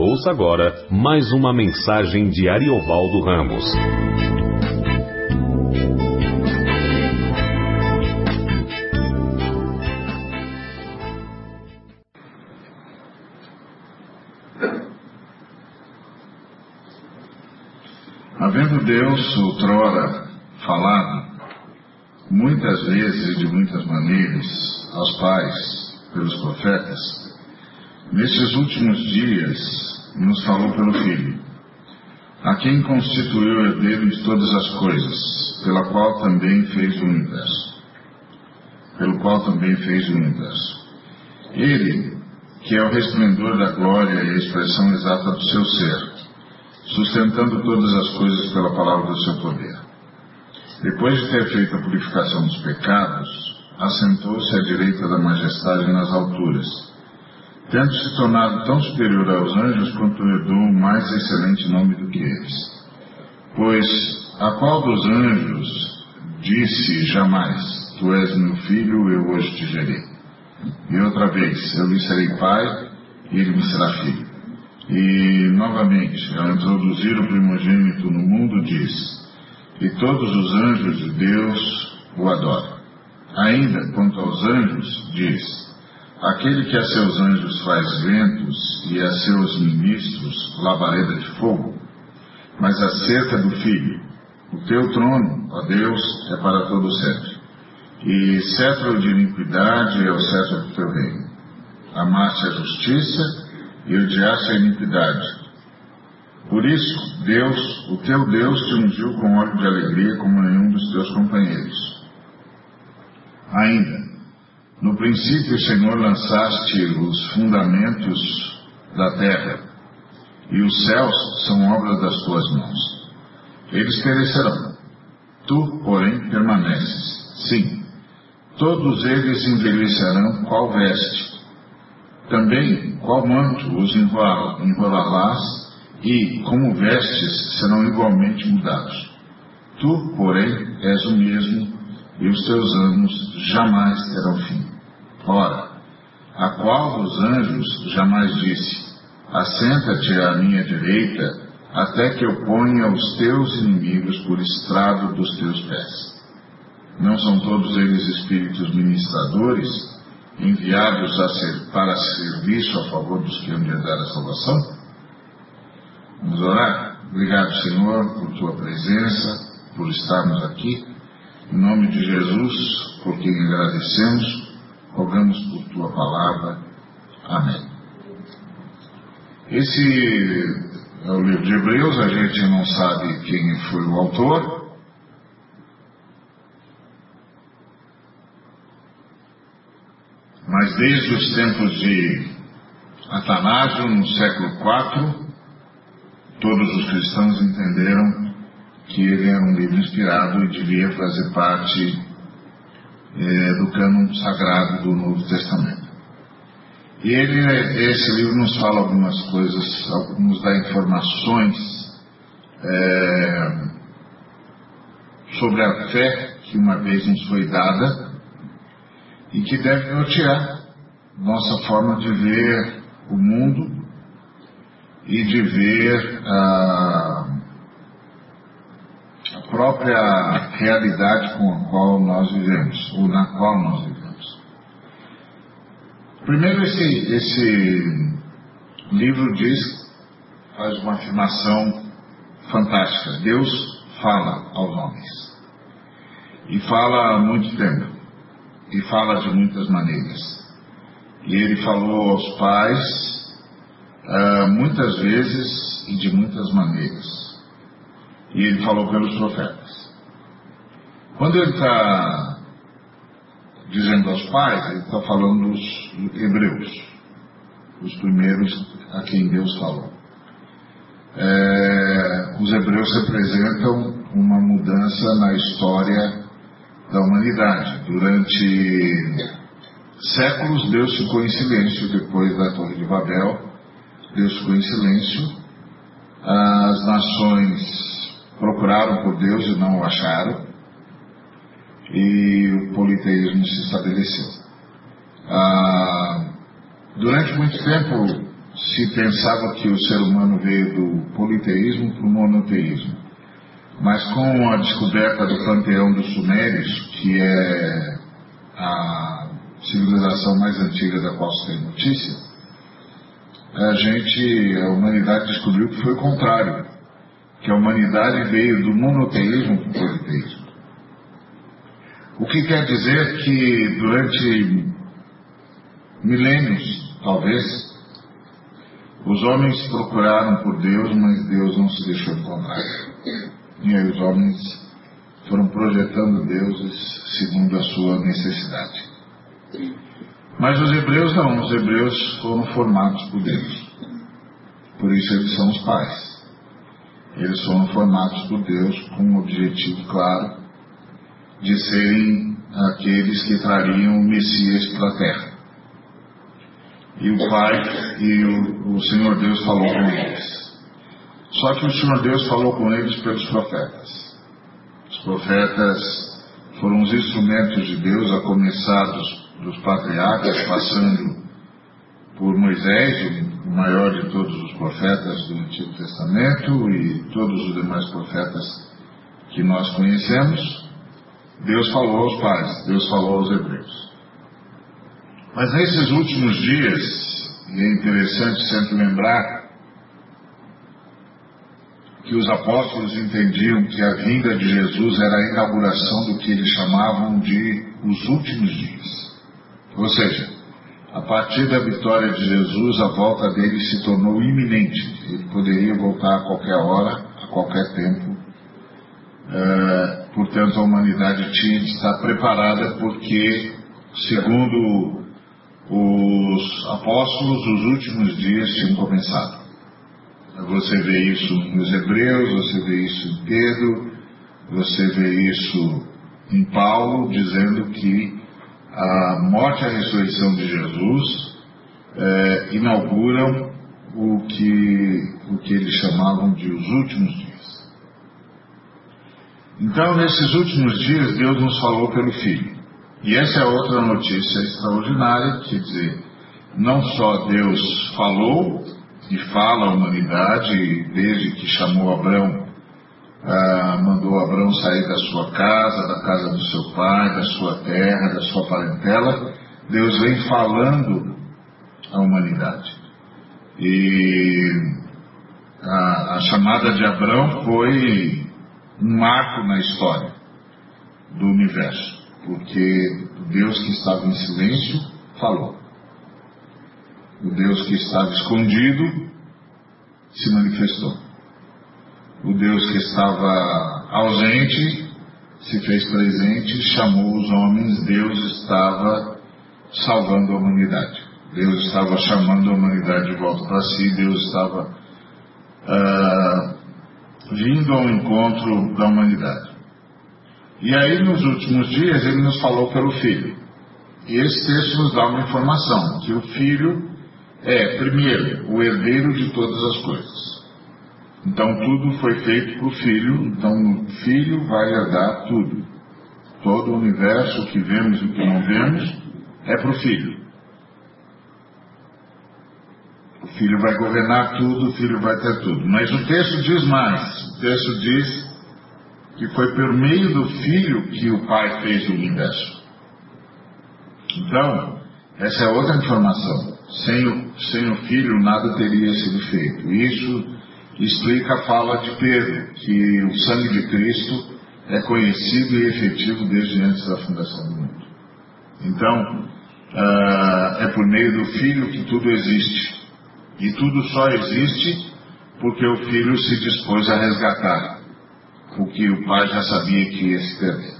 Ouça agora mais uma mensagem de Ariovaldo Ramos. Havendo Deus outrora falado, muitas vezes e de muitas maneiras, aos pais, pelos profetas, nesses últimos dias nos falou pelo Filho, a quem constituiu herdeiro de todas as coisas, pela qual também fez o universo. Pelo qual também fez o universo. Ele, que é o resplendor da glória e a expressão exata do seu ser, sustentando todas as coisas pela palavra do seu poder. Depois de ter feito a purificação dos pecados, assentou-se à direita da majestade nas alturas tendo se tornado tão superior aos anjos quanto herdou mais excelente nome do que eles. Pois a qual dos anjos disse jamais, Tu és meu filho, eu hoje te gerei. E outra vez, eu lhe serei pai, e ele me será filho. E, novamente, ao introduzir o primogênito no mundo, diz, e todos os anjos de Deus o adoram. Ainda, quanto aos anjos, diz, Aquele que a seus anjos faz ventos e a seus ministros labareda de fogo, mas acerca do Filho, o teu trono, ó Deus, é para todo sempre. E cetro de iniquidade é o cetro do teu reino. Amaste a justiça e odiaste a iniquidade. Por isso, Deus, o teu Deus, te ungiu com óleo de alegria como nenhum dos teus companheiros. Ainda, no princípio, Senhor, lançaste os fundamentos da terra, e os céus são obras das tuas mãos. Eles perecerão. Tu, porém, permaneces. Sim, todos eles envelhecerão qual veste. Também qual manto os enrolarás, e, como vestes, serão igualmente mudados. Tu, porém, és o mesmo e os teus anos jamais terão fim. Ora, a qual dos anjos jamais disse: Assenta-te à minha direita, até que eu ponha os teus inimigos por estrado dos teus pés. Não são todos eles espíritos ministradores, enviados ser, para serviço a favor dos que hão de dar a salvação? Vamos orar? Obrigado, Senhor, por tua presença, por estarmos aqui. Em nome de Jesus, por quem agradecemos, rogamos por tua palavra. Amém. Esse é o livro de Hebreus, a gente não sabe quem foi o autor. Mas desde os tempos de Atanásio, no século IV, todos os cristãos entenderam que ele era um livro inspirado e devia fazer parte é, do cânon sagrado do Novo Testamento. E ele, esse livro nos fala algumas coisas, nos dá informações é, sobre a fé que uma vez nos foi dada e que deve nortear nossa forma de ver o mundo e de ver a própria realidade com a qual nós vivemos, ou na qual nós vivemos. Primeiro, esse, esse livro diz, faz uma afirmação fantástica. Deus fala aos homens. E fala há muito tempo. E fala de muitas maneiras. E ele falou aos pais uh, muitas vezes e de muitas maneiras. E ele falou pelos profetas. Quando ele está dizendo aos pais, ele está falando dos hebreus, os primeiros a quem Deus falou. É, os hebreus representam uma mudança na história da humanidade. Durante séculos, Deus ficou em silêncio depois da Torre de Babel. Deus ficou em silêncio. As nações procuraram por Deus e não o acharam, e o politeísmo se estabeleceu. Ah, durante muito tempo se pensava que o ser humano veio do politeísmo para o monoteísmo. Mas com a descoberta do panteão dos Sumérios, que é a civilização mais antiga da qual se tem notícia, a gente, a humanidade descobriu que foi o contrário, que a humanidade veio do monoteísmo para o politeísmo. O que quer dizer que durante milênios, talvez, os homens procuraram por Deus, mas Deus não se deixou encontrar. E aí os homens foram projetando deuses segundo a sua necessidade. Mas os hebreus não, os hebreus foram formados por Deus. Por isso eles são os pais. Eles foram formados por Deus com um objetivo claro de serem aqueles que trariam o Messias para a terra. E o Pai e o, o Senhor Deus falou com eles. Só que o Senhor Deus falou com eles pelos profetas. Os profetas foram os instrumentos de Deus, a começar dos, dos patriarcas, passando por Moisés, o maior de todos os profetas do Antigo Testamento, e todos os demais profetas que nós conhecemos. Deus falou aos pais, Deus falou aos hebreus. Mas nesses últimos dias, e é interessante sempre lembrar que os apóstolos entendiam que a vinda de Jesus era a inauguração do que eles chamavam de os últimos dias. Ou seja, a partir da vitória de Jesus, a volta dele se tornou iminente. Ele poderia voltar a qualquer hora, a qualquer tempo. Uh, portanto, a humanidade tinha de estar preparada, porque, segundo os apóstolos, os últimos dias tinham começado. Você vê isso nos Hebreus, você vê isso em Pedro, você vê isso em Paulo, dizendo que a morte e a ressurreição de Jesus é, inauguram o que, o que eles chamavam de os últimos dias. Então, nesses últimos dias, Deus nos falou pelo Filho. E essa é outra notícia extraordinária, quer dizer, não só Deus falou e fala à humanidade, desde que chamou Abraão, ah, mandou Abraão sair da sua casa, da casa do seu pai, da sua terra, da sua parentela, Deus vem falando à humanidade. E a, a chamada de Abraão foi um marco na história do universo porque Deus que estava em silêncio falou. O Deus que estava escondido se manifestou. O Deus que estava ausente se fez presente, chamou os homens, Deus estava salvando a humanidade. Deus estava chamando a humanidade de volta para si, Deus estava uh, vindo ao encontro da humanidade. E aí, nos últimos dias, ele nos falou pelo Filho. E esse texto nos dá uma informação: que o Filho é, primeiro, o herdeiro de todas as coisas. Então, tudo foi feito para o Filho, então o Filho vai herdar tudo. Todo o universo, o que vemos e o que não vemos, é para o Filho. O Filho vai governar tudo, o Filho vai ter tudo. Mas o texto diz mais: o texto diz que foi por meio do Filho que o Pai fez o universo. Então, essa é outra informação. Sem o, sem o Filho, nada teria sido feito. Isso explica a fala de Pedro, que o sangue de Cristo é conhecido e efetivo desde antes da fundação do mundo. Então, uh, é por meio do Filho que tudo existe. E tudo só existe porque o Filho se dispôs a resgatar o que o pai já sabia que ia se perder.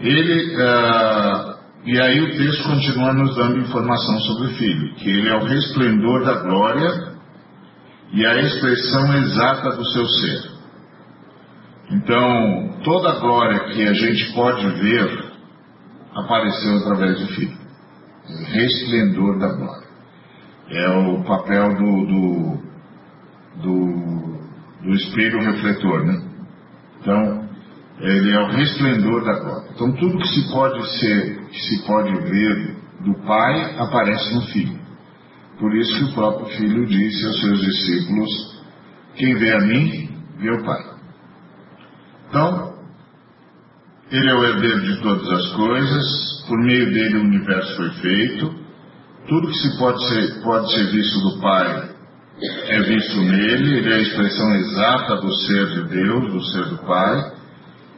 Ele, uh, e aí o texto continua nos dando informação sobre o filho, que ele é o resplendor da glória e a expressão exata do seu ser. Então, toda a glória que a gente pode ver apareceu através do filho. O resplendor da glória. É o papel do, do, do do espelho refletor, né? Então, ele é o resplendor da glória. Então, tudo que se pode ser, que se pode ver do Pai, aparece no Filho. Por isso que o próprio Filho disse aos seus discípulos: Quem vê a mim, vê o Pai. Então, ele é o herdeiro de todas as coisas, por meio dele o universo foi feito, tudo que se pode ser, pode ser visto do Pai é visto nele, ele é a expressão exata do ser de Deus, do ser do Pai,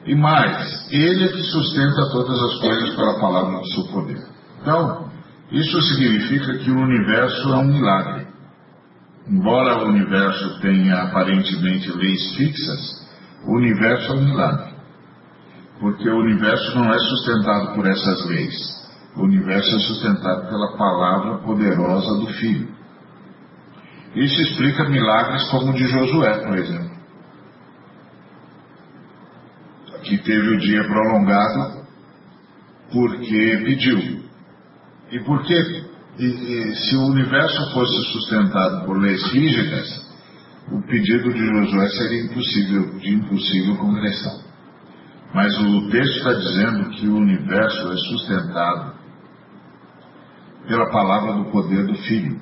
e mais, ele é que sustenta todas as coisas pela palavra do seu poder. Então, isso significa que o universo é um milagre. Embora o universo tenha aparentemente leis fixas, o universo é um milagre. Porque o universo não é sustentado por essas leis. O universo é sustentado pela palavra poderosa do Filho. Isso explica milagres como o de Josué, por exemplo. Que teve o dia prolongado porque pediu. E por quê? E, e, se o universo fosse sustentado por leis rígidas, o pedido de Josué seria impossível, de impossível congressão. Mas o texto está dizendo que o universo é sustentado pela palavra do poder do Filho.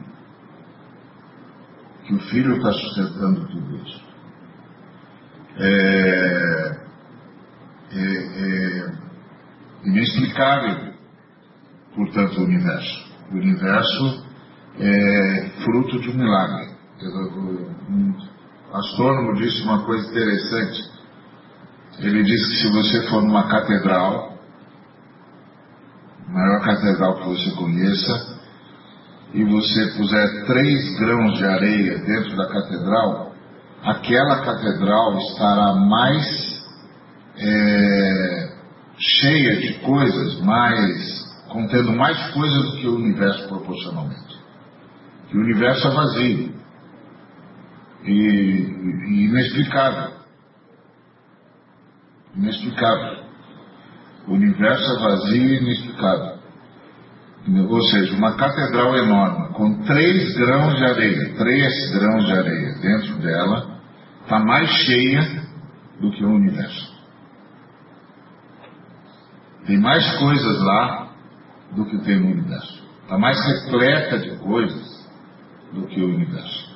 Que o Filho está sustentando tudo isso. É, é, é inexplicável, portanto, o universo. O universo é fruto de um milagre. Um astrônomo disse uma coisa interessante. Ele disse que se você for numa catedral, maior catedral que você conheça, e você puser três grãos de areia dentro da catedral, aquela catedral estará mais é, cheia de coisas, mais contendo mais coisas do que o universo proporcionalmente. Que o universo é vazio e, e inexplicável. Inexplicável. O universo é vazio e inexplicável. Ou seja, uma catedral enorme, com três grãos de areia, três grãos de areia dentro dela, está mais cheia do que o universo. Tem mais coisas lá do que tem no universo. Está mais repleta de coisas do que o universo.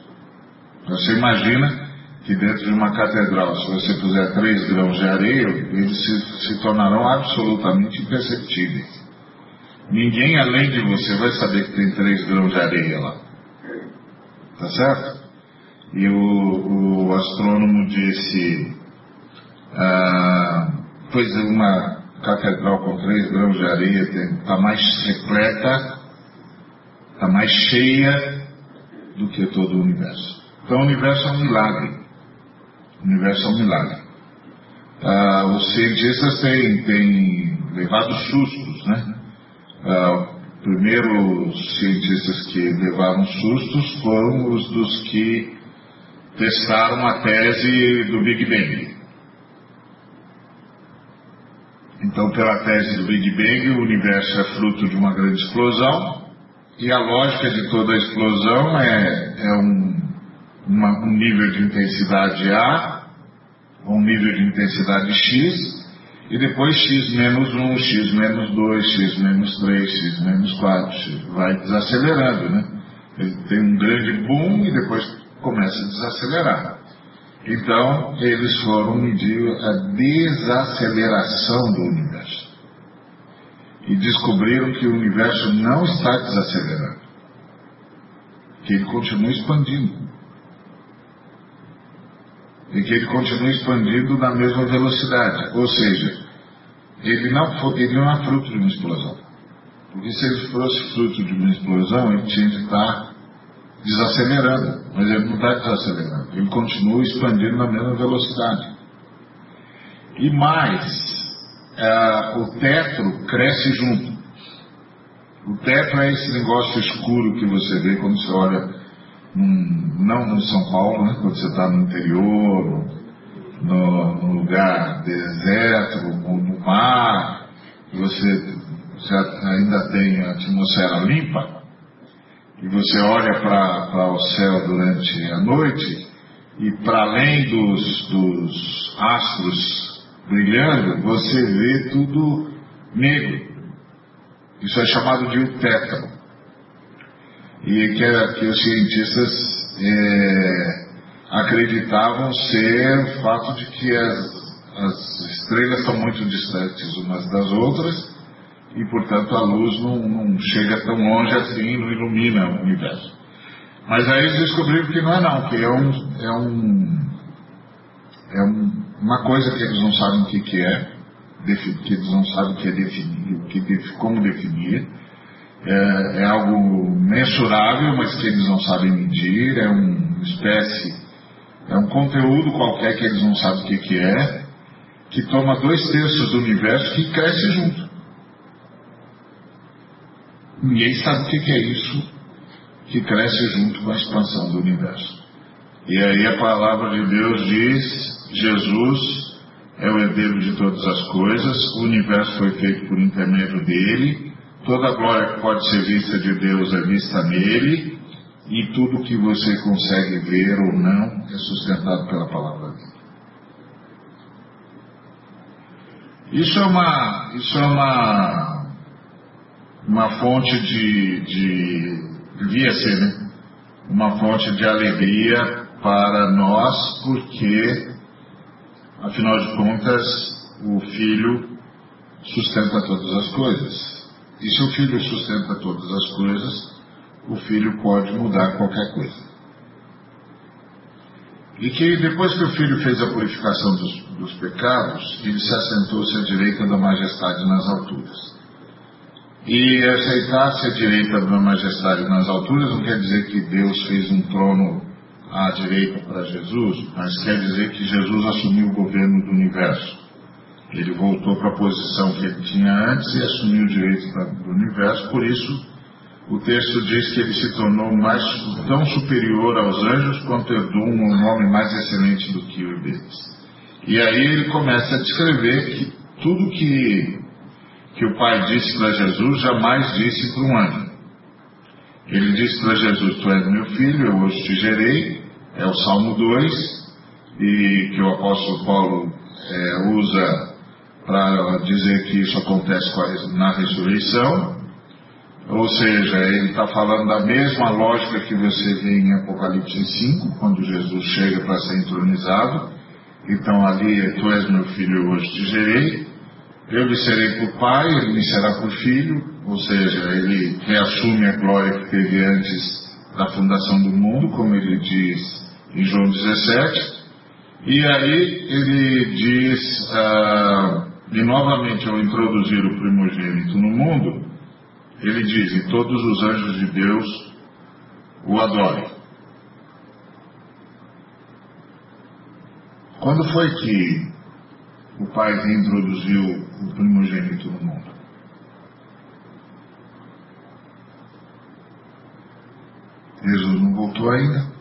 Você imagina que dentro de uma catedral, se você puser três grãos de areia, eles se, se tornarão absolutamente imperceptíveis. Ninguém além de você vai saber que tem três grãos de areia lá. Tá certo? E o, o astrônomo disse, ah, pois uma catedral com três grãos de areia está mais repleta, está mais cheia do que todo o universo. Então o universo é um milagre. O universo é um milagre. Ah, os cientistas têm, têm levado sustos, né? Ah, primeiros cientistas que levaram sustos foram os dos que testaram a tese do Big Bang. Então, pela tese do Big Bang, o universo é fruto de uma grande explosão, e a lógica de toda a explosão é, é um uma, um nível de intensidade A, um nível de intensidade X, e depois X menos 1, X menos 2, X menos 3, X menos 4, vai desacelerando, né? Ele tem um grande boom e depois começa a desacelerar. Então, eles foram medir a desaceleração do universo. E descobriram que o universo não está desacelerando. Que ele continua expandindo e que ele continue expandindo na mesma velocidade. Ou seja, ele não, ele não é fruto de uma explosão. Porque se ele fosse fruto de uma explosão, ele tinha que estar desacelerando. Mas ele não está desacelerando. Ele continua expandindo na mesma velocidade. E mais, é, o teto cresce junto. O teto é esse negócio escuro que você vê quando você olha não no São Paulo, né, quando você está no interior, no, no, lugar deserto, no, no mar, você, você ainda tem a atmosfera limpa, e você olha para o céu durante a noite, e para além dos, dos astros brilhando, você vê tudo negro. Isso é chamado de utétano. e que, que os cientistas é, acreditavam ser o fato de que as, as estrelas são muito distantes umas das outras e, portanto, a luz não, não chega tão longe assim, não ilumina o universo. Mas aí eles descobriram que não é não, que é um, é um, é um, uma coisa que eles não sabem o que, que é, que eles não sabem que é definir, que, como definir, é, é, algo mensurável, mas que eles não sabem medir, é uma espécie, é um conteúdo qualquer que eles não sabem o que, que é, que toma dois terços do universo que cresce junto. Ninguém sabe o que, que é isso que cresce junto com a expansão do universo. E aí a palavra de Deus diz: Jesus é o herdeiro de todas as coisas, o universo foi feito por intermédio dele, toda a glória que pode ser vista de Deus é vista nele, e tudo que você consegue ver ou não é sustentado pela palavra dele. Isso é uma, isso é uma, uma fonte de, de, devia ser, né? Uma fonte de alegria para nós, porque Afinal de contas, o filho sustenta todas as coisas. E se o filho sustenta todas as coisas, o filho pode mudar qualquer coisa. E que depois que o filho fez a purificação dos, dos pecados, ele se assentou-se à direita da majestade nas alturas. E aceitar-se à direita da majestade nas alturas não quer dizer que Deus fez um trono à direita para Jesus, mas quer dizer que Jesus assumiu o governo do universo. Ele voltou para a posição que ele tinha antes e assumiu o direito do universo, por isso o texto diz que ele se tornou mais, tão superior aos anjos quanto herdou um nome mais excelente do que o deles. E aí ele começa a descrever que tudo que, que o Pai disse para Jesus jamais disse para um anjo. Ele disse para Jesus: Tu és meu filho, eu hoje te gerei. É o Salmo 2, e que o apóstolo Paulo é, usa para dizer que isso acontece na ressurreição. Ou seja, ele está falando da mesma lógica que você vê em Apocalipse 5, quando Jesus chega para ser entronizado. Então ali, tu és meu filho, hoje te gerei. Eu lhe serei por pai, ele me será por filho, ou seja, ele reassume a glória que teve antes da fundação do mundo, como ele diz em João 17. E aí ele diz, ah, e novamente ao introduzir o primogênito no mundo, ele diz, e todos os anjos de Deus o adorem. Quando foi que o Pai introduziu o primogênito no mundo? Jesus não voltou ainda.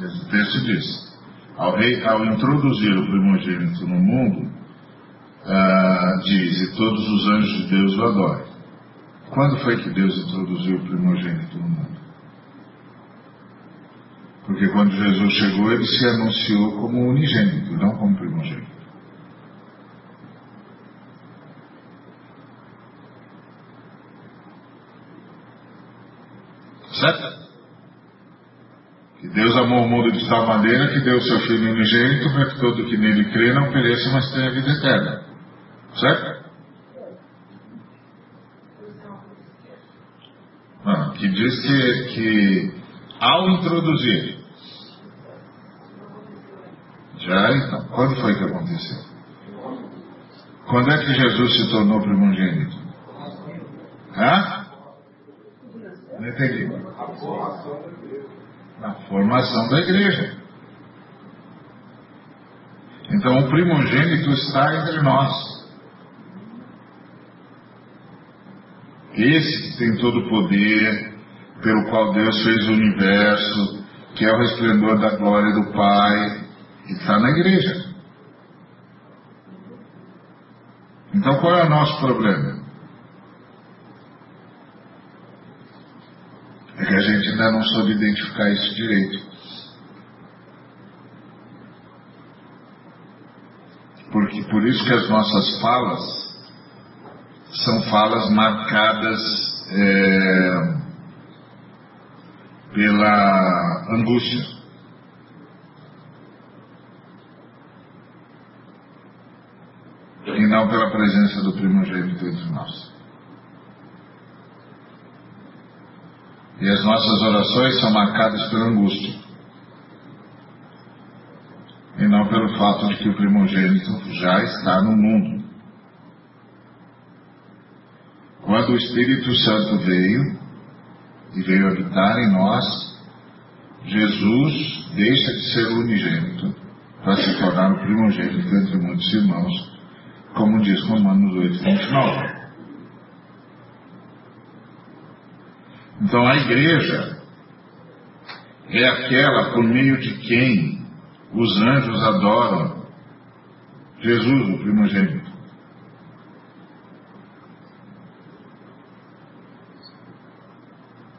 Esse texto diz: ao, rei, ao introduzir o primogênito no mundo, ah, diz: e todos os anjos de Deus o adoram. Quando foi que Deus introduziu o primogênito no mundo? Porque quando Jesus chegou, ele se anunciou como unigênito, não como primogênito. Certo? Que Deus amou o mundo de tal maneira que deu o seu Filho unigênito para que todo que nele crê não pereça, mas tenha vida eterna. Certo? Não, que diz que, que ao introduzir. Já então, quando foi que aconteceu? Quando é que Jesus se tornou primogênito? Hã? Na formação da igreja. Então o primogênito está entre nós. Esse que tem todo o poder, pelo qual Deus fez o universo, que é o resplendor da glória do Pai, está na igreja. Então qual é o nosso problema? É que a gente ainda não soube identificar isso direito. Porque por isso que as nossas falas são falas marcadas é, pela angústia. E não pela presença do primogênito entre nós. E as nossas orações são marcadas pela angústia. E não pelo fato de que o primogênito já está no mundo. Quando o Espírito Santo veio, e veio habitar em nós, Jesus deixa de ser o unigênito para se tornar o primogênito entre muitos irmãos, como diz Romanos 8, 29. Então a igreja é aquela por meio de quem os anjos adoram Jesus, o primogênito.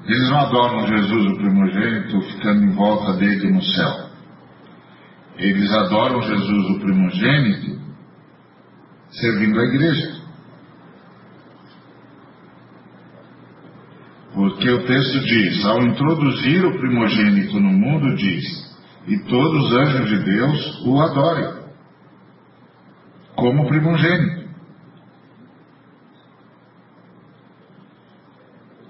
Eles não adoram Jesus, o primogênito, ficando em volta dele no céu. Eles adoram Jesus, o primogênito, servindo a igreja. Porque o texto diz: ao introduzir o primogênito no mundo, diz, e todos os anjos de Deus o adorem, como primogênito.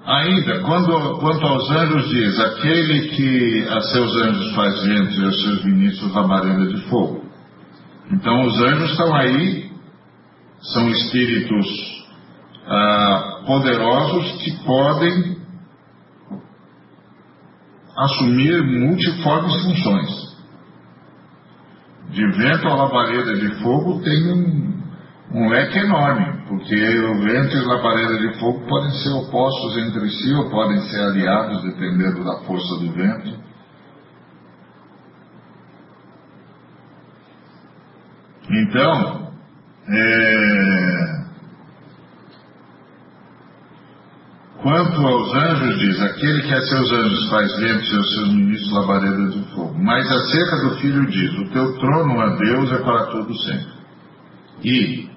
Ainda, quando, quanto aos anjos, diz: aquele que a seus anjos faz vento e aos seus ministros labareda de fogo. Então, os anjos estão aí, são espíritos ah, poderosos que podem assumir multiformes funções. De vento a labareda de fogo tem um, um leque enorme, porque o vento e a labareda de fogo podem ser opostos entre si ou podem ser aliados, dependendo da força do vento. Então, é... quanto aos anjos, diz: aquele que a seus anjos faz ventos e aos seus ministros labareda de fogo. Mas acerca do filho, diz: o teu trono, a Deus, é para todo sempre. E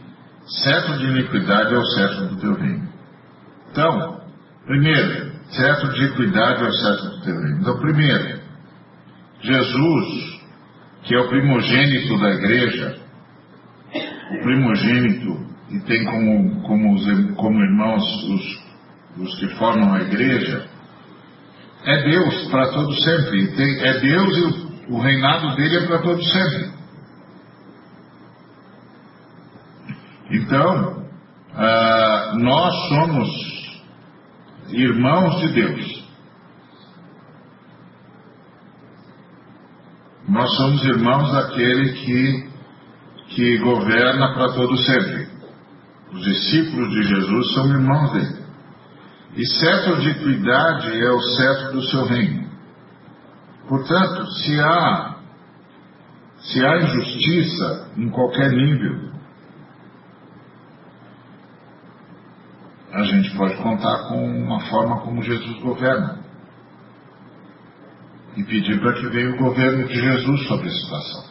Cetro de iniquidade é o cetro do teu reino. Então, primeiro, cetro de equidade é o cetro do teu reino. Então, primeiro, Jesus, que é o primogênito da igreja, o primogênito, e tem como, como, como irmãos os, os que formam a igreja, é Deus para todo sempre. Tem, é Deus e o, o reinado dele é para todo sempre. Então, ah, nós somos irmãos de Deus. Nós somos irmãos daquele que, que governa para todo sempre. Os discípulos de Jesus são irmãos dele. E cetro de equidade é o cetro do seu reino. Portanto, se há, se há injustiça em qualquer nível, a gente pode contar com uma forma como Jesus governa. E pedir para que venha o governo de Jesus sobre a situação.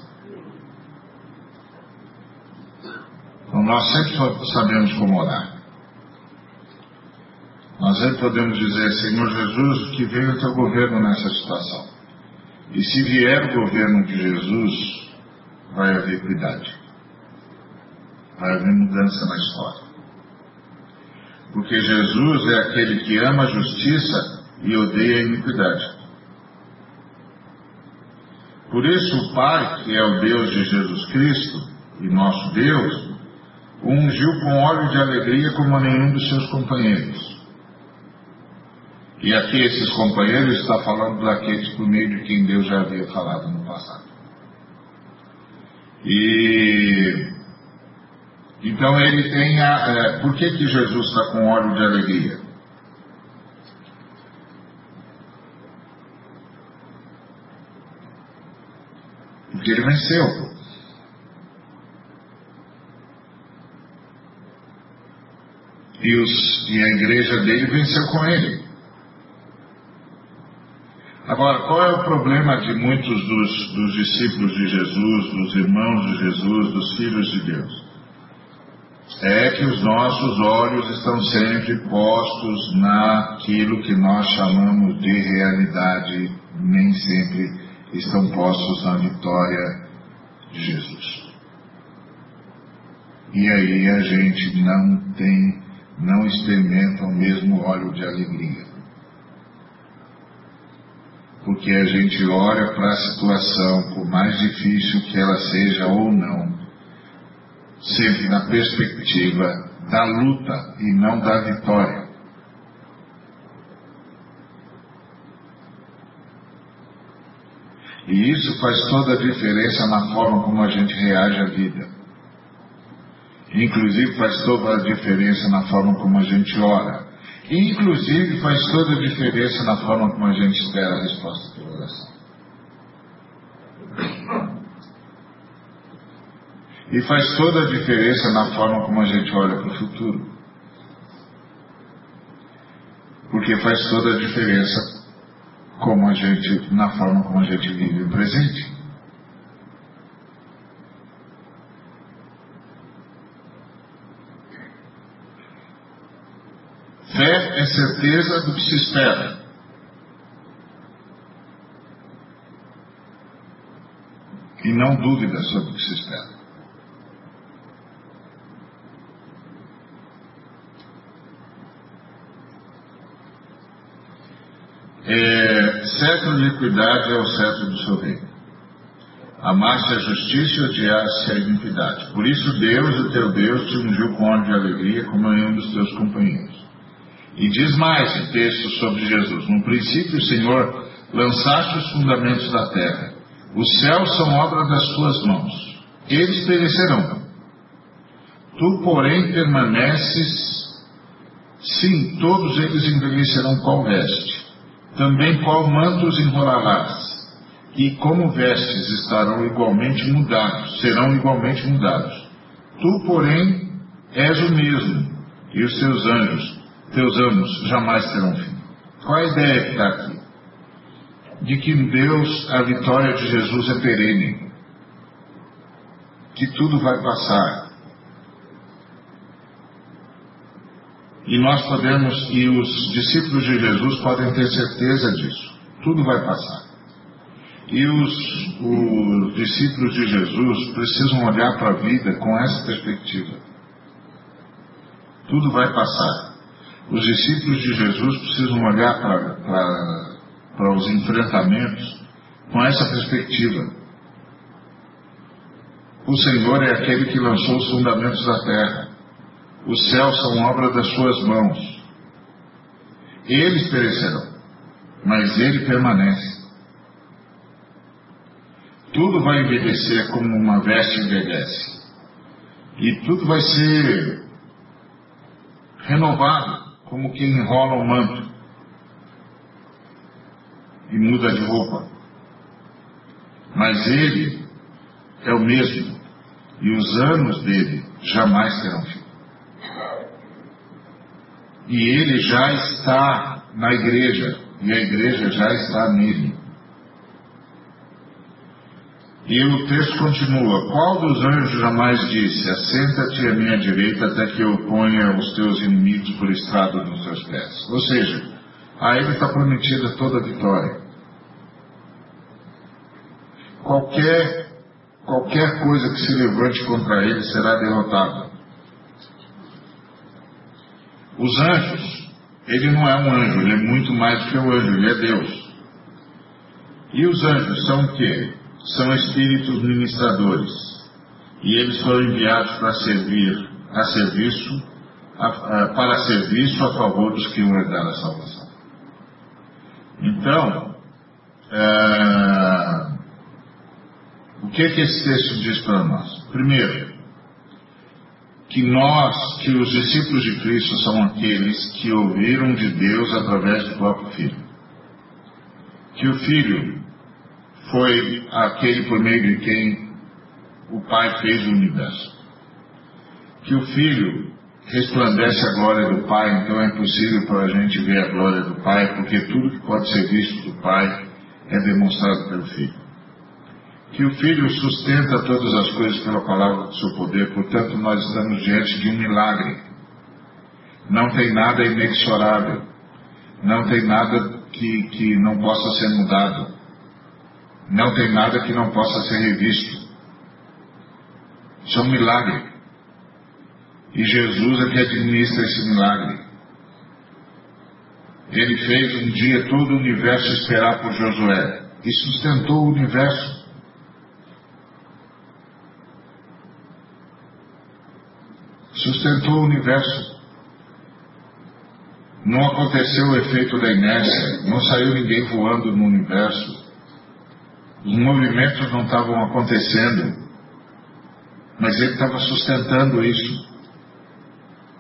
Então nós sempre sabemos como orar. Nós sempre podemos dizer, Senhor Jesus, que venha o teu governo nessa situação. E se vier o governo de Jesus, vai haver equidade. Vai haver mudança na história. Porque Jesus é aquele que ama a justiça e odeia a iniquidade. Por isso, o Pai, que é o Deus de Jesus Cristo e nosso Deus, o ungiu com óleo de alegria como a nenhum dos seus companheiros. E aqui esses companheiros está falando daqueles por meio de quem Deus já havia falado no passado. E então ele tem a. É, por que, que Jesus está com óleo de alegria? Porque ele venceu. E, os, e a igreja dele venceu com ele. Agora, qual é o problema de muitos dos, dos discípulos de Jesus, dos irmãos de Jesus, dos filhos de Deus? É que os nossos olhos estão sempre postos naquilo que nós chamamos de realidade, nem sempre estão postos na vitória de Jesus. E aí a gente não tem, não experimenta o mesmo óleo de alegria porque a gente olha para a situação, por mais difícil que ela seja ou não, sempre na perspectiva da luta e não da vitória. E isso faz toda a diferença na forma como a gente reage à vida. Inclusive faz toda a diferença na forma como a gente ora. Inclusive faz toda a diferença na forma como a gente espera a resposta da oração. E faz toda a diferença na forma como a gente olha para o futuro. Porque faz toda a diferença como a gente, na forma como a gente vive o presente. Fé é certeza do que se espera. E não dúvida sobre o que se espera. É, cetro de equidade é o cetro do seu reino. Amaste a justiça e odiaste a iniquidade. Por isso Deus, o teu Deus, te ungiu com óleo de alegria como nenhum dos teus companheiros. E diz mais o texto sobre Jesus. No princípio, Senhor, lançaste os fundamentos da terra. Os céus são obra das tuas mãos. Eles perecerão. Tu, porém, permaneces. Sim, todos eles envelhecerão qual veste. Também qual mantos enrolarás. E como vestes estarão igualmente mudados, serão igualmente mudados. Tu, porém, és o mesmo, e os teus anjos teus anos jamais terão fim. Qual a ideia que está aqui? De que em Deus a vitória de Jesus é perene, que tudo vai passar. E nós podemos, e os discípulos de Jesus podem ter certeza disso. Tudo vai passar. E os, os discípulos de Jesus precisam olhar para a vida com essa perspectiva. Tudo vai passar. Os discípulos de Jesus precisam olhar para os enfrentamentos com essa perspectiva. O Senhor é aquele que lançou os fundamentos da terra. Os céus são obra das suas mãos. Eles perecerão, mas ele permanece. Tudo vai envelhecer como uma veste envelhece. E tudo vai ser renovado como quem enrola um manto e muda de roupa. Mas ele é o mesmo, e os anos dele jamais terão fim. E ele já está na igreja, e a igreja já está nele. E o texto continua: Qual dos anjos jamais disse: Assenta-te à minha direita até que eu ponha os teus inimigos por estrada dos teus pés? Ou seja, a ele está prometida toda a vitória. Qualquer, qualquer coisa que se levante contra ele será derrotada. Os anjos, ele não é um anjo, ele é muito mais do que um anjo, ele é Deus. E os anjos são o quê? São espíritos ministradores e eles foram enviados para servir a serviço a, a, para serviço a favor dos que vão herdar a salvação. Então, é, o que, é que esse texto diz para nós? Primeiro, que nós, que os discípulos de Cristo são aqueles que ouviram de Deus através do próprio Filho. Que o Filho foi aquele por meio de quem o Pai fez o universo. Que o Filho resplandece a glória do Pai, então é impossível para a gente ver a glória do Pai, porque tudo que pode ser visto do Pai é demonstrado pelo Filho. Que o Filho sustenta todas as coisas pela palavra do seu poder, portanto, nós estamos diante de um milagre. Não tem nada inexorável, não tem nada que, que não possa ser mudado, não tem nada que não possa ser revisto. Isso é um milagre. E Jesus é que administra esse milagre. Ele fez um dia todo o universo esperar por Josué e sustentou o universo. Sustentou o universo. Não aconteceu o efeito da inércia, não saiu ninguém voando no universo. Os movimentos não estavam acontecendo, mas ele estava sustentando isso.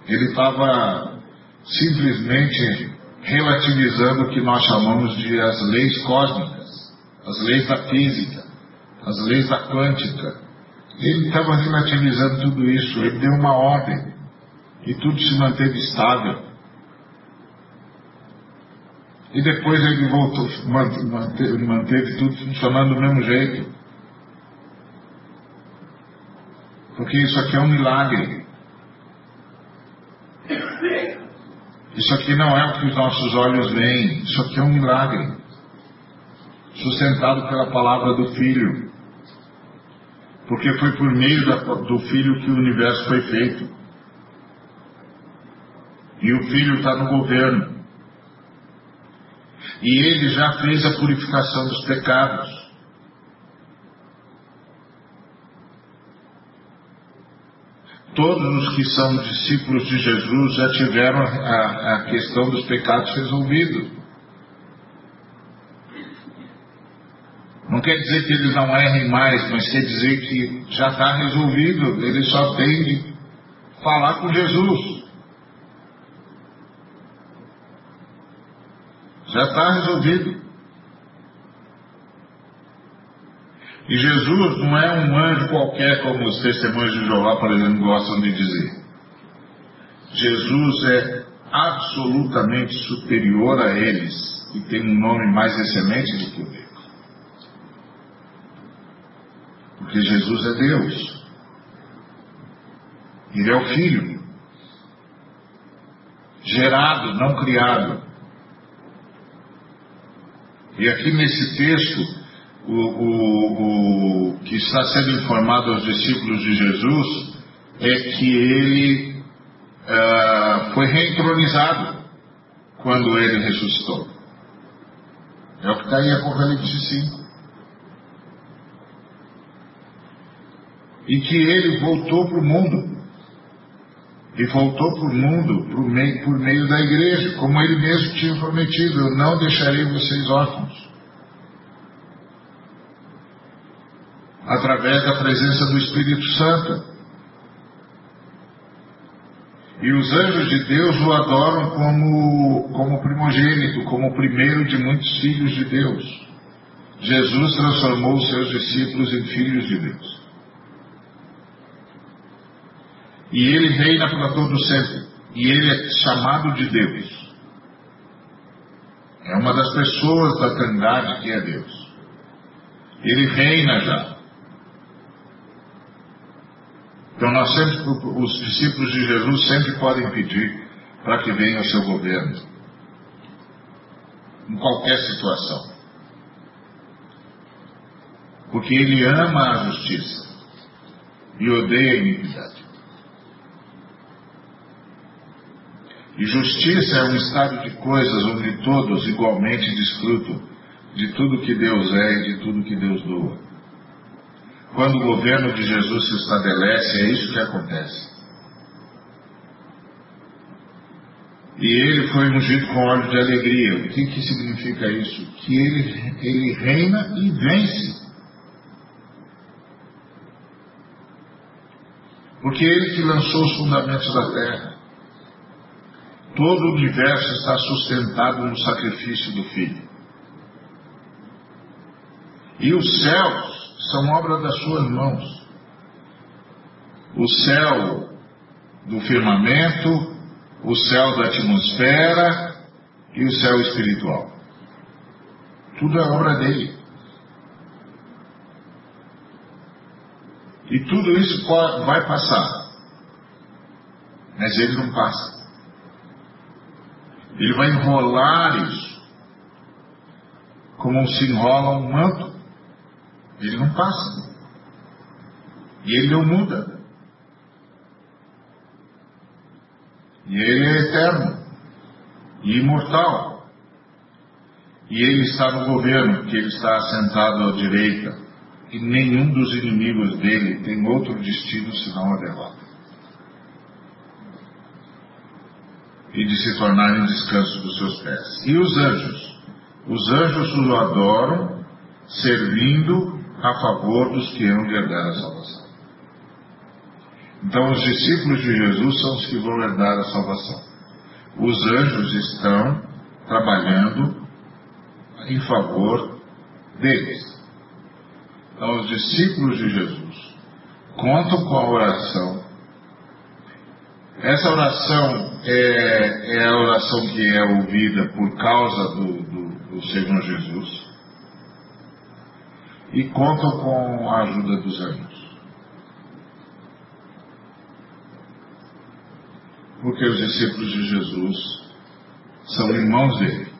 Ele estava simplesmente relativizando o que nós chamamos de as leis cósmicas, as leis da física, as leis da quântica. Ele estava relativizando tudo isso, ele deu uma ordem e tudo se manteve estável. E depois ele voltou, manteve, manteve tudo funcionando do mesmo jeito. Porque isso aqui é um milagre. Isso aqui não é o que os nossos olhos veem, isso aqui é um milagre, sustentado pela palavra do Filho. Porque foi por meio da, do Filho que o universo foi feito. E o Filho está no governo. E ele já fez a purificação dos pecados. todos os que são discípulos de Jesus já tiveram a, a questão dos pecados resolvidos. Não quer dizer que eles não errem mais, mas quer dizer que já está resolvido, eles só têm de falar com Jesus. Já está resolvido. E Jesus não é um anjo qualquer, como os testemunhos de Jeová, por exemplo, gostam de dizer. Jesus é absolutamente superior a eles e tem um nome mais excelente do que o deles. Porque Jesus é Deus. Ele é o Filho. Gerado, não criado. E aqui nesse texto, o, o, o que está sendo informado aos discípulos de Jesus é que ele uh, foi reentronizado quando ele ressuscitou. É o que está em Apocalipse 5. E que ele voltou para o mundo. E voltou para o mundo por meio, por meio da igreja, como ele mesmo tinha prometido: Eu não deixarei vocês órfãos. através da presença do Espírito Santo. E os anjos de Deus o adoram como, como primogênito, como o primeiro de muitos filhos de Deus. Jesus transformou os seus discípulos em filhos de Deus. E ele reina para todo sempre. E ele é chamado de Deus. É uma das pessoas da Trindade que é Deus. Ele reina já. Então nós sempre, os discípulos de Jesus sempre podem pedir para que venha o seu governo. Em qualquer situação. Porque ele ama a justiça e odeia a iniquidade. E justiça é um estado de coisas onde todos igualmente desfrutam de tudo que Deus é e de tudo que Deus doa. Quando o governo de Jesus se estabelece, é isso que acontece. E ele foi ungido com óleo de alegria. O que, que significa isso? Que ele, ele reina e vence. Porque ele que lançou os fundamentos da terra. Todo o universo está sustentado no sacrifício do Filho. E os céus são obra das suas mãos. O céu do firmamento, o céu da atmosfera e o céu espiritual. Tudo é obra dele. E tudo isso vai passar. Mas ele não passa. Ele vai enrolar isso. Como se enrola um manto. Ele não passa. E ele não muda. E ele é eterno e imortal. E ele está no governo, que ele está assentado à direita. E nenhum dos inimigos dele tem outro destino senão a derrota. E de se tornarem descanso dos seus pés. E os anjos? Os anjos o adoram, servindo a favor dos que hão de herdar a salvação. Então, os discípulos de Jesus são os que vão herdar a salvação. Os anjos estão trabalhando em favor deles. Então, os discípulos de Jesus contam com a oração. Essa oração é, é a oração que é ouvida por causa do, do, do Senhor Jesus e contam com a ajuda dos anjos. porque os discípulos de Jesus são irmãos dele.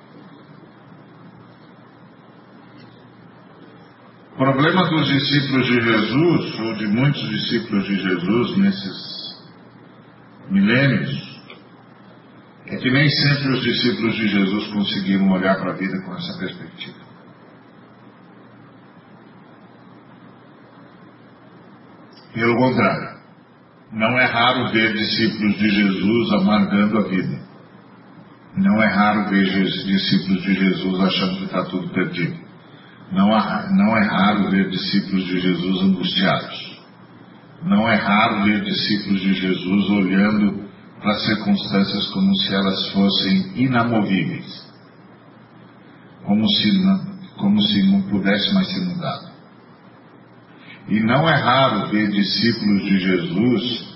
O problema dos discípulos de Jesus, ou de muitos discípulos de Jesus nesses milênios, é que nem sempre os discípulos de Jesus conseguiram olhar para a vida com essa perspectiva. Pelo contrário, não é raro ver discípulos de Jesus amargando a vida. Não é raro ver discípulos de Jesus achando que está tudo perdido. Não, não é raro ver discípulos de Jesus angustiados. Não é raro ver discípulos de Jesus olhando para as circunstâncias como se elas fossem inamovíveis. Como se não, como se não pudesse mais ser mudado. E não é raro ver discípulos de Jesus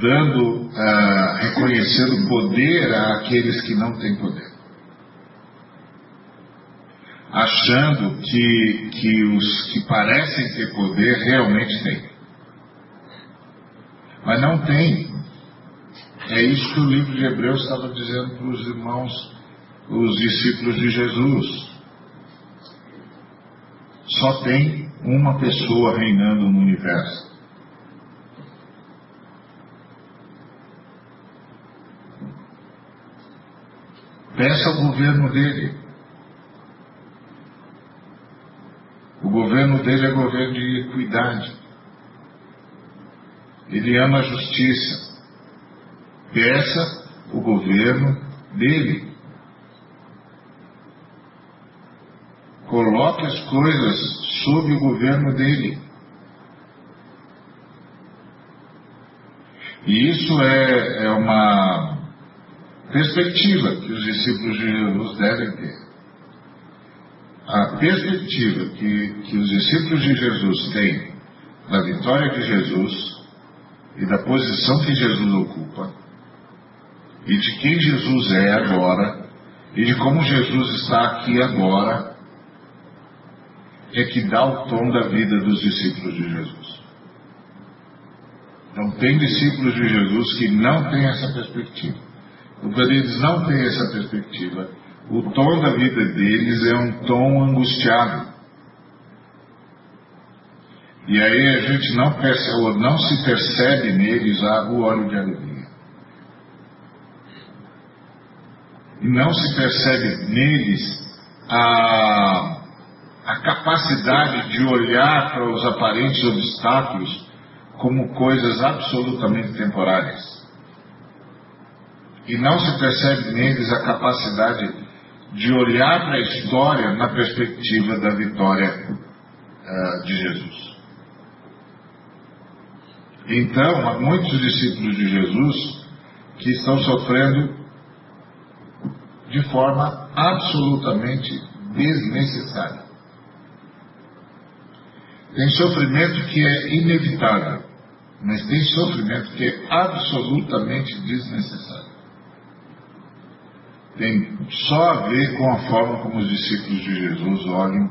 dando, uh, reconhecendo poder àqueles que não têm poder. Achando que, que os que parecem ter poder realmente têm. Mas não tem. É isso que o livro de Hebreus estava dizendo para os irmãos, os discípulos de Jesus. Só tem uma pessoa reinando no universo. Peça ao governo dele. O governo dele é governo de equidade. Ele ama a justiça. Peça o governo dele. Coloque as coisas sob o governo dele. E isso é, é uma perspectiva que os discípulos de Jesus devem ter. A perspectiva que, que os discípulos de Jesus têm da vitória de Jesus e da posição que Jesus ocupa e de quem Jesus é agora e de como Jesus está aqui agora é que dá o tom da vida dos discípulos de Jesus. Então, tem discípulos de Jesus que não têm essa perspectiva. Quando eles não têm essa perspectiva, o tom da vida deles é um tom angustiado. E aí a gente não, percebe, não se percebe neles o óleo de alegria. E não se percebe neles a a capacidade de olhar para os aparentes obstáculos como coisas absolutamente temporárias. E não se percebe neles a capacidade de olhar para a história na perspectiva da vitória uh, de Jesus. Então, há muitos discípulos de Jesus que estão sofrendo de forma absolutamente desnecessária. Tem sofrimento que é inevitável, mas tem sofrimento que é absolutamente desnecessário. tem só a ver com a forma como os discípulos de Jesus olham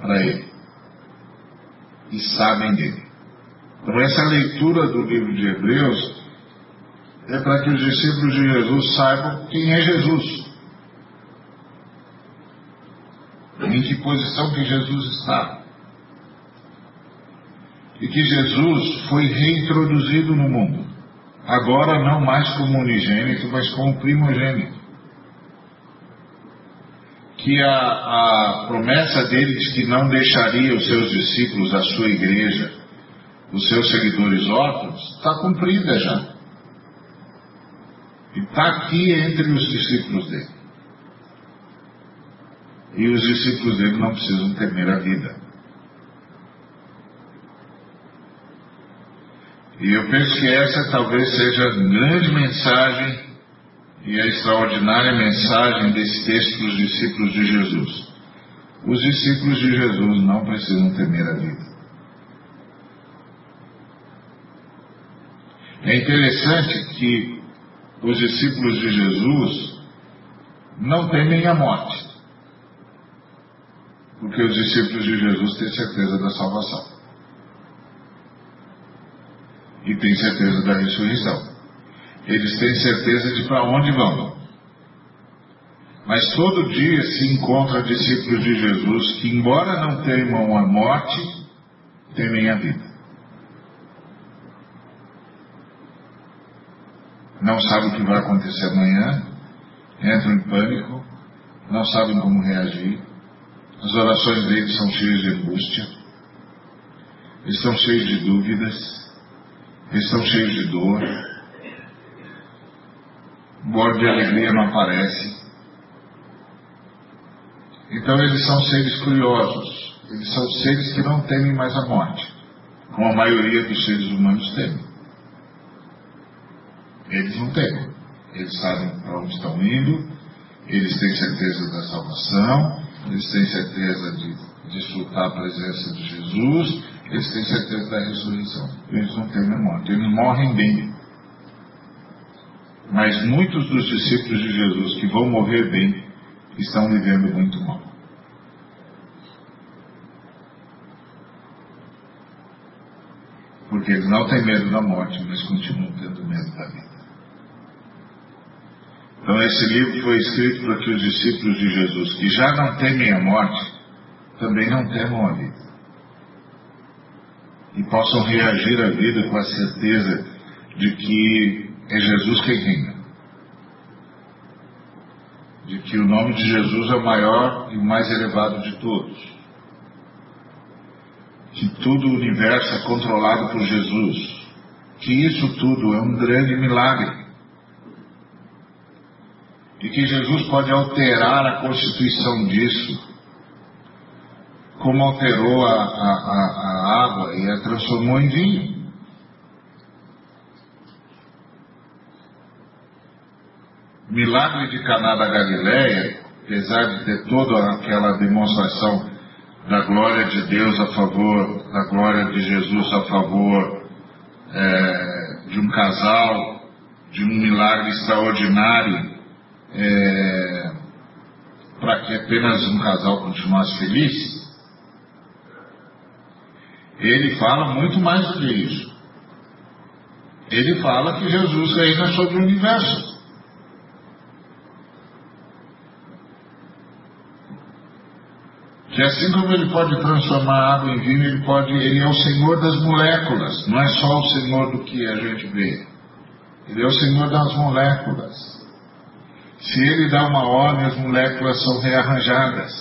para ele e sabem dele. Então, essa leitura do livro de Hebreus é para que os discípulos de Jesus saibam quem é Jesus. Em que posição que Jesus está. E que Jesus foi reintroduzido no mundo. Agora não mais como unigênito, mas como primogênito. Que a, a promessa dele de que não deixaria os seus discípulos, a sua igreja, os seus seguidores órfãos, está cumprida já. E está aqui entre os discípulos dele. E os discípulos dele não precisam temer a vida. E eu penso que essa talvez seja a grande mensagem e a extraordinária mensagem desse texto para os discípulos de Jesus. Os discípulos de Jesus não precisam temer a vida. É interessante que os discípulos de Jesus não temem a morte. Porque os discípulos de Jesus têm certeza da salvação. E têm certeza da ressurreição. Eles têm certeza de para onde vão. Mas todo dia se encontra discípulos de Jesus que, embora não temam a morte, temem a vida. não sabem o que vai acontecer amanhã, entram em pânico, não sabem como reagir, as orações deles são cheias de angústia, estão cheios de dúvidas, estão cheios de dor, bordo de alegria não aparece. Então eles são seres curiosos, eles são seres que não temem mais a morte, como a maioria dos seres humanos temem. Eles não têm. Eles sabem para onde estão indo, eles têm certeza da salvação, eles têm certeza de desfrutar a presença de Jesus, eles têm certeza da ressurreição. Eles não têm morte, eles morrem bem. Mas muitos dos discípulos de Jesus que vão morrer bem estão vivendo muito mal. Porque eles não têm medo da morte, mas continuam tendo medo da vida. Então, esse livro foi escrito para que os discípulos de Jesus, que já não temem a morte, também não temam a vida. E possam reagir à vida com a certeza de que é Jesus quem reina. De que o nome de Jesus é o maior e o mais elevado de todos. Que todo o universo é controlado por Jesus. Que isso tudo é um grande milagre e que Jesus pode alterar a constituição disso, como alterou a, a, a, a água e a transformou em vinho. Milagre de Caná da Galileia, apesar de ter toda aquela demonstração da glória de Deus a favor, da glória de Jesus a favor é, de um casal, de um milagre extraordinário, é, para que apenas um casal continuasse feliz, ele fala muito mais do que isso. Ele fala que Jesus reina sobre o universo. Que assim como ele pode transformar água em vinho, ele pode, ele é o Senhor das moléculas, não é só o Senhor do que a gente vê. Ele é o Senhor das moléculas. Se ele dá uma ordem, as moléculas são rearranjadas.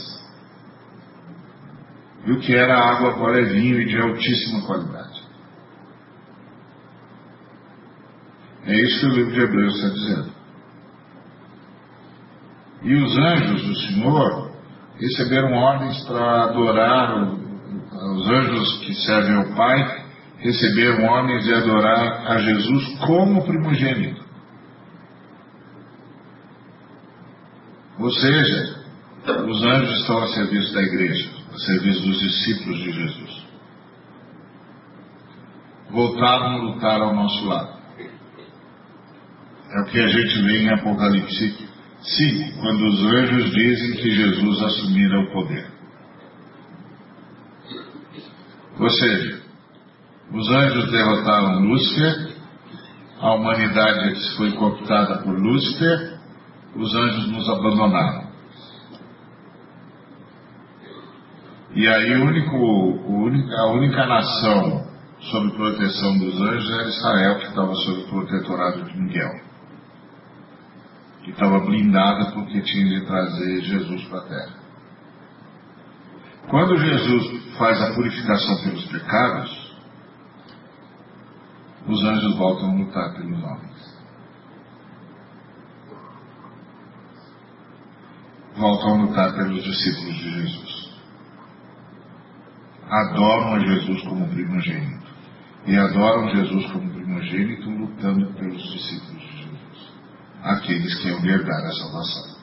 E o que era água agora é vinho e de altíssima qualidade. É isso que o livro de Hebreus está dizendo. E os anjos do Senhor receberam ordens para adorar, os anjos que servem ao Pai receberam ordens de adorar a Jesus como primogênito. Ou seja, os anjos estão a serviço da igreja, a serviço dos discípulos de Jesus. Voltaram a lutar ao nosso lado. É o que a gente vê em Apocalipse Sim, quando os anjos dizem que Jesus assumira o poder. Ou seja, os anjos derrotaram Lúcifer, a humanidade foi cooptada por Lúcifer, os anjos nos abandonaram. E aí único, a única nação sob proteção dos anjos era Israel, que estava sob o protetorado de Miguel. Que estava blindada porque tinha de trazer Jesus para a terra. Quando Jesus faz a purificação pelos pecados, os anjos voltam a lutar pelos homens. Voltam a lutar pelos discípulos de Jesus. Adoram a Jesus como primogênito. E adoram Jesus como primogênito, lutando pelos discípulos de Jesus. Aqueles que iam herdar a salvação.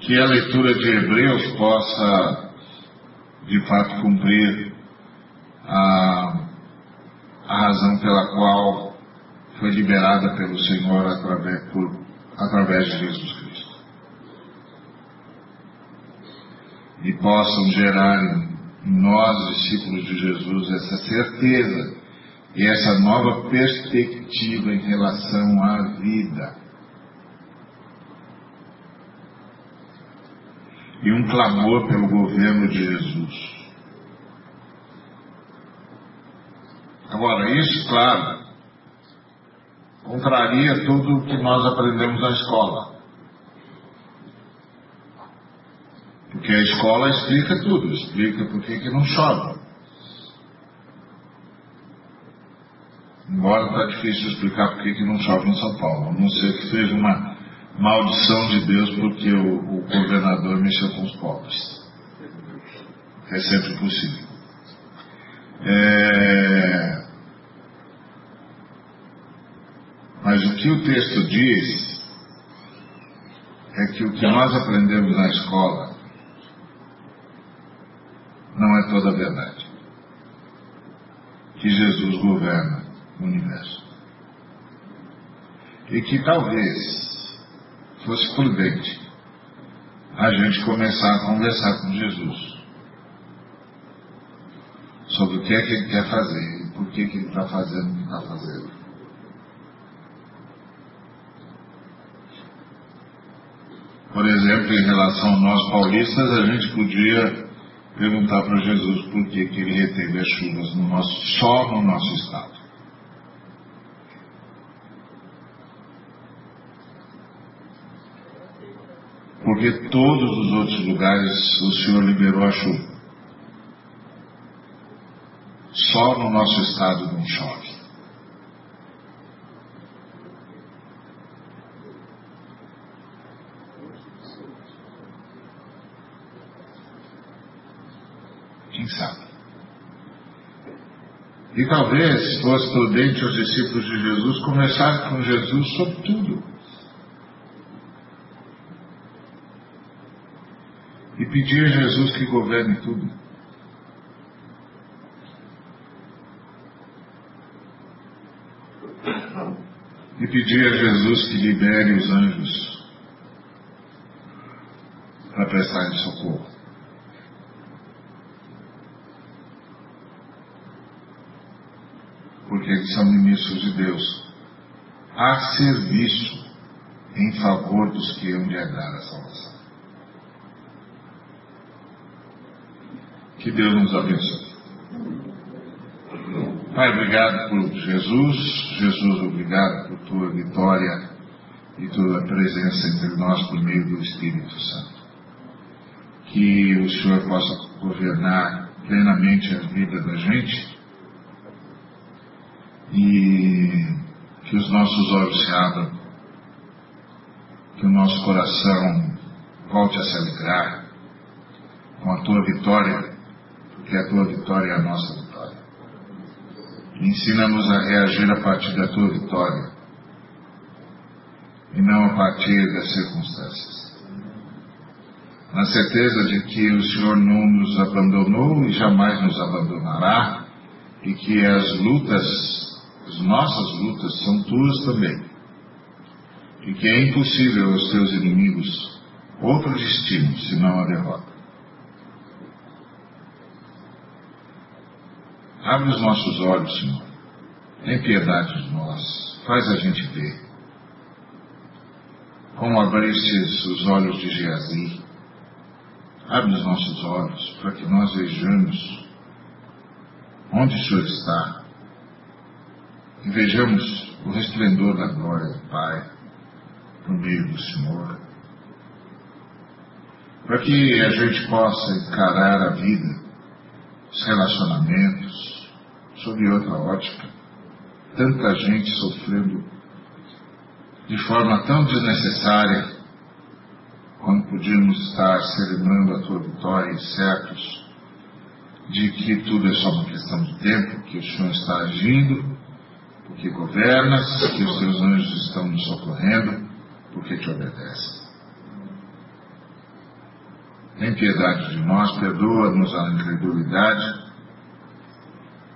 Que a leitura de Hebreus possa, de fato, cumprir a, a razão pela qual foi liberada pelo Senhor através, por, através de Jesus Cristo. E possam gerar em, nós, discípulos de Jesus, essa certeza e essa nova perspectiva em relação à vida. E um clamor pelo governo de Jesus. Agora, isso, claro, contraria tudo o que nós aprendemos na escola. Porque a escola explica tudo, explica por que, que não chove. Embora está difícil explicar por que, que não chove em São Paulo, a não ser que seja uma maldição de Deus porque o, o governador mexeu com os pobres. É sempre possível. É... Mas o que o texto diz é que o que nós aprendemos na escola não é toda a verdade. Que Jesus governa o universo. E que talvez fosse prudente a gente começar a conversar com Jesus sobre o que é que ele quer fazer e por que, que ele está fazendo o que está fazendo. Por exemplo, em relação a nós paulistas, a gente podia perguntar para Jesus por que, que ele reteve as chuvas no nosso, só no nosso estado. Porque todos os outros lugares o Senhor liberou a chuva. Só no nosso estado não chove. Quem sabe? E talvez fosse prudente os discípulos de Jesus começar com Jesus sobre tudo. E pedir a Jesus que governe tudo. E pedir a Jesus que libere os anjos para prestar socorro. Porque eles são ministros de Deus, a serviço em favor dos que hão de herdar a salvação. Que Deus nos abençoe. Pai, obrigado por Jesus. Jesus, obrigado por tua vitória e tua presença entre nós por meio do Espírito Santo. Que o Senhor possa governar plenamente a vida da gente e que os nossos olhos se abram, que o nosso coração volte a se alegrar com a tua vitória, porque a tua vitória é a nossa vitória. Ensina-nos a reagir a partir da tua vitória e não a partir das circunstâncias. Na certeza de que o Senhor não nos abandonou e jamais nos abandonará, e que as lutas as nossas lutas são tuas também, e que é impossível aos teus inimigos outro destino senão a derrota. Abre os nossos olhos, Senhor. Tem piedade de nós. Faz a gente ver. Como abristes os olhos de Geazi. Abre os nossos olhos para que nós vejamos onde o Senhor está. E vejamos o resplendor da glória do Pai no meio do Senhor. Para que a gente possa encarar a vida, os relacionamentos, sob outra ótica, tanta gente sofrendo de forma tão desnecessária, quando podíamos estar celebrando a tua vitória e certos de que tudo é só uma questão de tempo, que o Senhor está agindo, porque governas, que os teus anjos estão nos socorrendo, porque te obedecem. Tem piedade de nós, perdoa-nos a incredulidade,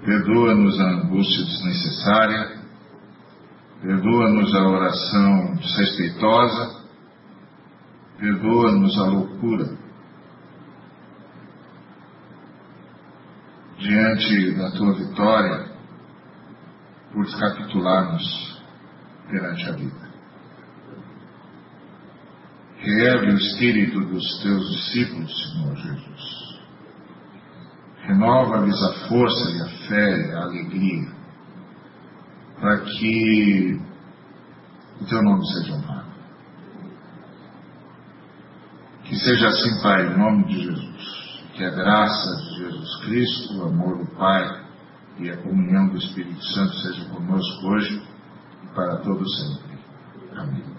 Perdoa-nos a angústia desnecessária, perdoa-nos a oração desrespeitosa, perdoa-nos a loucura. Diante da tua vitória, por descapitularmos perante a vida. Reergue o espírito dos teus discípulos, Senhor Jesus renova-lhes a força e a fé, a alegria, para que o teu nome seja honrado. Que seja assim, Pai, em nome de Jesus. Que a graça de Jesus Cristo, o amor do Pai e a comunhão do Espírito Santo seja conosco hoje e para todo sempre. Amém.